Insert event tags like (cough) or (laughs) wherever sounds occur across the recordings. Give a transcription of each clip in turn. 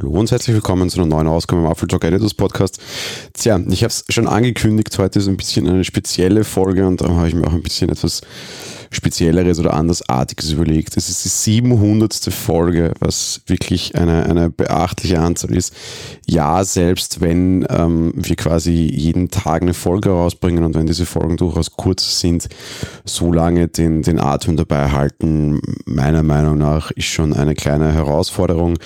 hallo und herzlich willkommen zu einer neuen Ausgabe im Apple Talk Editors Podcast. Tja, ich habe es schon angekündigt, heute ist ein bisschen eine spezielle Folge und darum habe ich mir auch ein bisschen etwas Spezielleres oder Andersartiges überlegt. Es ist die 700. Folge, was wirklich eine, eine beachtliche Anzahl ist. Ja, selbst wenn ähm, wir quasi jeden Tag eine Folge rausbringen und wenn diese Folgen durchaus kurz sind, so lange den, den Atem dabei halten, meiner Meinung nach, ist schon eine kleine Herausforderung.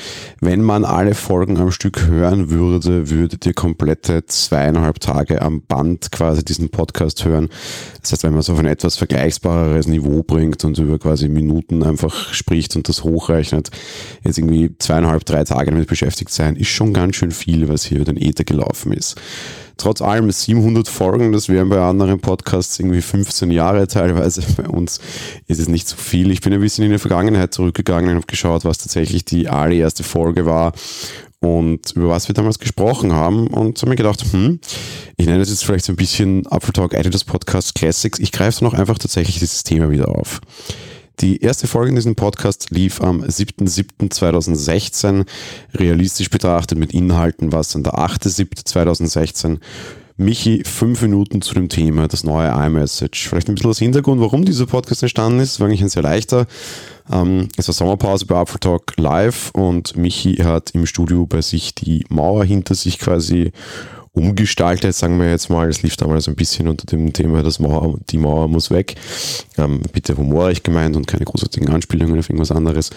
Wenn man alle Folgen am Stück hören würde, würdet ihr komplette zweieinhalb Tage am Band quasi diesen Podcast hören. Das heißt, wenn man so ein etwas vergleichbareres Niveau bringt und über quasi Minuten einfach spricht und das hochrechnet, jetzt irgendwie zweieinhalb, drei Tage damit beschäftigt sein, ist schon ganz schön viel, was hier über den Ether gelaufen ist. Trotz allem 700 Folgen, das wären bei anderen Podcasts irgendwie 15 Jahre teilweise. (laughs) Bei uns ist es nicht so viel. Ich bin ein bisschen in die Vergangenheit zurückgegangen und habe geschaut, was tatsächlich die allererste Folge war und über was wir damals gesprochen haben und habe mir gedacht, hm, ich nenne das jetzt vielleicht so ein bisschen Apple Talk Editors Podcast Classics. Ich greife dann auch einfach tatsächlich dieses Thema wieder auf. Die erste Folge in diesem Podcast lief am 7.7.2016, realistisch betrachtet mit Inhalten was dann der 8.7.2016 Michi, fünf Minuten zu dem Thema, das neue iMessage. Vielleicht ein bisschen das Hintergrund, warum dieser Podcast entstanden ist. War eigentlich ein sehr leichter. Ähm, es war Sommerpause bei Apple Talk Live und Michi hat im Studio bei sich die Mauer hinter sich quasi umgestaltet, sagen wir jetzt mal. Es lief damals ein bisschen unter dem Thema, das Mauer, die Mauer muss weg. Ähm, bitte humorig gemeint und keine großartigen Anspielungen auf irgendwas anderes.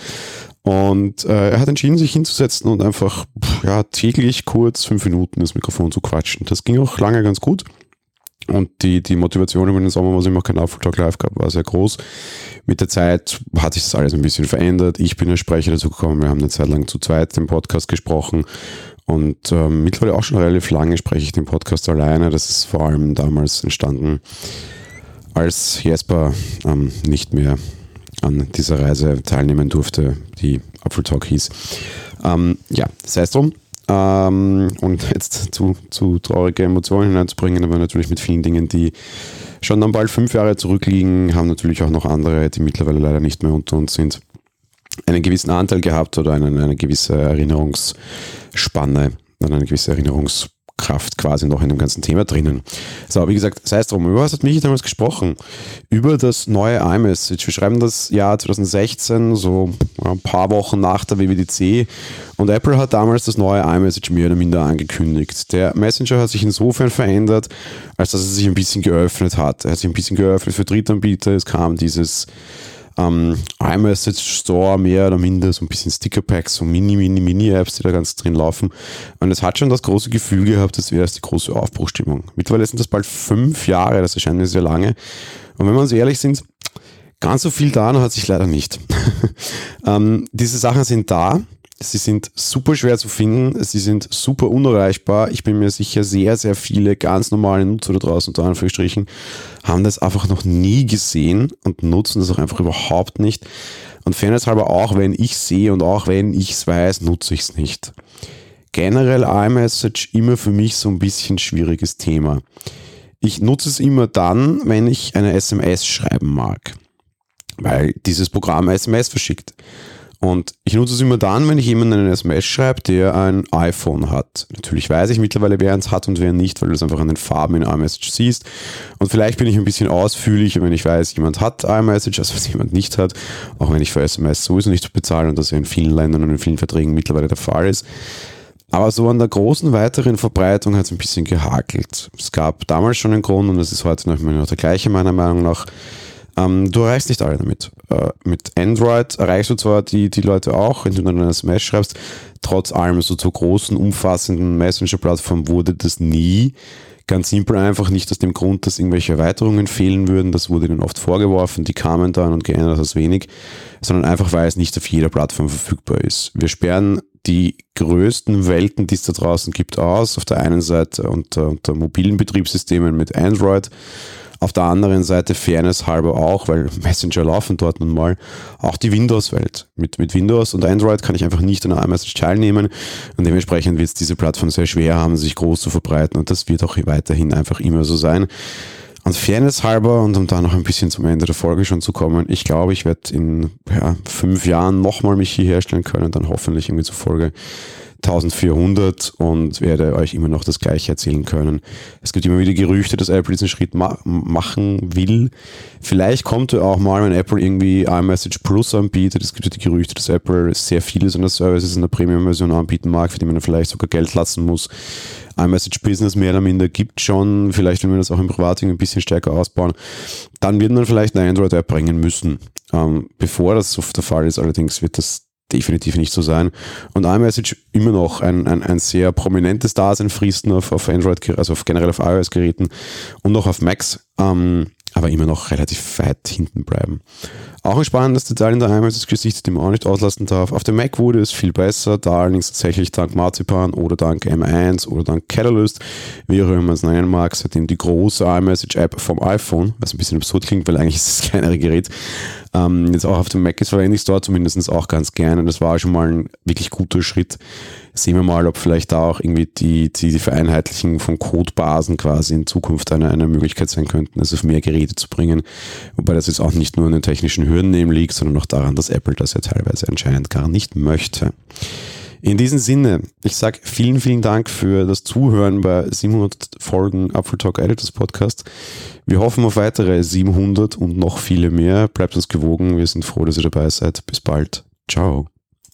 Und äh, er hat entschieden, sich hinzusetzen und einfach ja, täglich kurz fünf Minuten das Mikrofon zu quatschen. Das ging auch lange ganz gut. Und die, die Motivation über den Sommer, was ich noch keinen Apfeltag live gehabt, war sehr groß. Mit der Zeit hat sich das alles ein bisschen verändert. Ich bin als Sprecher dazu gekommen. Wir haben eine Zeit lang zu zweit den Podcast gesprochen. Und ähm, mittlerweile auch schon relativ lange spreche ich den Podcast alleine. Das ist vor allem damals entstanden, als Jesper ähm, nicht mehr an dieser Reise teilnehmen durfte, die Apfel Talk hieß. Ähm, ja, sei es drum. Ähm, und jetzt zu, zu traurige Emotionen hineinzubringen, aber natürlich mit vielen Dingen, die schon dann bald fünf Jahre zurückliegen, haben natürlich auch noch andere, die mittlerweile leider nicht mehr unter uns sind, einen gewissen Anteil gehabt oder eine, eine gewisse Erinnerungsspanne, eine gewisse Erinnerungs Kraft quasi noch in dem ganzen Thema drinnen. So, wie gesagt, sei es drum, über was hat Michi damals gesprochen? Über das neue iMessage. Wir schreiben das Jahr 2016, so ein paar Wochen nach der WWDC und Apple hat damals das neue iMessage mehr oder minder angekündigt. Der Messenger hat sich insofern verändert, als dass er sich ein bisschen geöffnet hat. Er hat sich ein bisschen geöffnet für Drittanbieter. Es kam dieses ähm, iMessage Store mehr oder minder, so ein bisschen Sticker-Packs, so Mini, Mini, Mini-Apps, die da ganz drin laufen. Und es hat schon das große Gefühl gehabt, das wäre die große Aufbruchstimmung. Mittlerweile sind das bald fünf Jahre, das erscheint mir sehr lange. Und wenn wir uns ehrlich sind, ganz so viel da hat sich leider nicht. (laughs) ähm, diese Sachen sind da, Sie sind super schwer zu finden, sie sind super unerreichbar. Ich bin mir sicher, sehr, sehr viele ganz normale Nutzer da draußen, unter Anführungsstrichen, haben das einfach noch nie gesehen und nutzen das auch einfach überhaupt nicht. Und fairness halber auch, wenn ich sehe und auch wenn ich es weiß, nutze ich es nicht. Generell iMessage immer für mich so ein bisschen schwieriges Thema. Ich nutze es immer dann, wenn ich eine SMS schreiben mag, weil dieses Programm SMS verschickt. Und ich nutze es immer dann, wenn ich jemanden eine SMS schreibe, der ein iPhone hat. Natürlich weiß ich mittlerweile, wer eins hat und wer nicht, weil du es einfach an den Farben in iMessage siehst. Und vielleicht bin ich ein bisschen ausführlicher, wenn ich weiß, jemand hat iMessage, als was jemand nicht hat. Auch wenn ich für SMS sowieso nicht bezahle und das in vielen Ländern und in vielen Verträgen mittlerweile der Fall ist. Aber so an der großen weiteren Verbreitung hat es ein bisschen gehakelt. Es gab damals schon einen Grund und es ist heute noch der gleiche meiner Meinung nach ähm, du erreichst nicht alle damit. Äh, mit Android erreichst du zwar die, die Leute auch, wenn du eine Smash schreibst, trotz allem so zur großen, umfassenden Messenger-Plattform wurde das nie. Ganz simpel einfach nicht aus dem Grund, dass irgendwelche Erweiterungen fehlen würden. Das wurde ihnen oft vorgeworfen, die kamen dann und geändert das wenig, sondern einfach, weil es nicht auf jeder Plattform verfügbar ist. Wir sperren die größten Welten, die es da draußen gibt, aus. Auf der einen Seite unter, unter mobilen Betriebssystemen mit Android auf der anderen Seite Fairness halber auch, weil Messenger laufen dort nun mal, auch die Windows-Welt. Mit, mit Windows und Android kann ich einfach nicht an iMessage teilnehmen und dementsprechend wird es diese Plattform sehr schwer haben, sich groß zu verbreiten und das wird auch weiterhin einfach immer so sein. Und Fairness halber und um da noch ein bisschen zum Ende der Folge schon zu kommen, ich glaube, ich werde in ja, fünf Jahren nochmal mich hier herstellen können, dann hoffentlich irgendwie zur Folge 1400 und werde euch immer noch das gleiche erzählen können. Es gibt immer wieder Gerüchte, dass Apple diesen Schritt ma machen will. Vielleicht kommt er auch mal, wenn Apple irgendwie iMessage Plus anbietet. Es gibt ja die Gerüchte, dass Apple sehr viele seiner Services in der Premium-Version anbieten mag, für die man vielleicht sogar Geld lassen muss iMessage Business mehr oder minder gibt schon, vielleicht wenn wir das auch im Privating ein bisschen stärker ausbauen, dann wird man vielleicht eine Android-App bringen müssen. Ähm, bevor das so der Fall ist, allerdings wird das definitiv nicht so sein. Und iMessage immer noch ein, ein, ein sehr prominentes Dasein fristen auf, auf Android, also auf generell auf iOS-Geräten und auch auf Macs. Ähm, aber immer noch relativ weit hinten bleiben. Auch ein spannendes Detail in der iMessage-Gesicht, den man auch nicht auslassen darf. Auf dem Mac wurde es viel besser, da allerdings tatsächlich dank Marzipan oder dank M1 oder dank Catalyst, wie auch immer man es nennen mag, seitdem die große iMessage-App vom iPhone, was ein bisschen absurd klingt, weil eigentlich ist es das kleinere Gerät, ähm, jetzt auch auf dem Mac ist, verwende ich es dort zumindest auch ganz gerne. Das war schon mal ein wirklich guter Schritt. Sehen wir mal, ob vielleicht da auch irgendwie die, die, die Vereinheitlichung von Codebasen quasi in Zukunft eine, eine Möglichkeit sein könnten, das auf mehr Geräte zu bringen. Wobei das jetzt auch nicht nur an den technischen Hürden eben liegt, sondern auch daran, dass Apple das ja teilweise anscheinend gar nicht möchte. In diesem Sinne, ich sage vielen, vielen Dank für das Zuhören bei 700 Folgen Apple Talk Editors Podcast. Wir hoffen auf weitere 700 und noch viele mehr. Bleibt uns gewogen. Wir sind froh, dass ihr dabei seid. Bis bald. Ciao.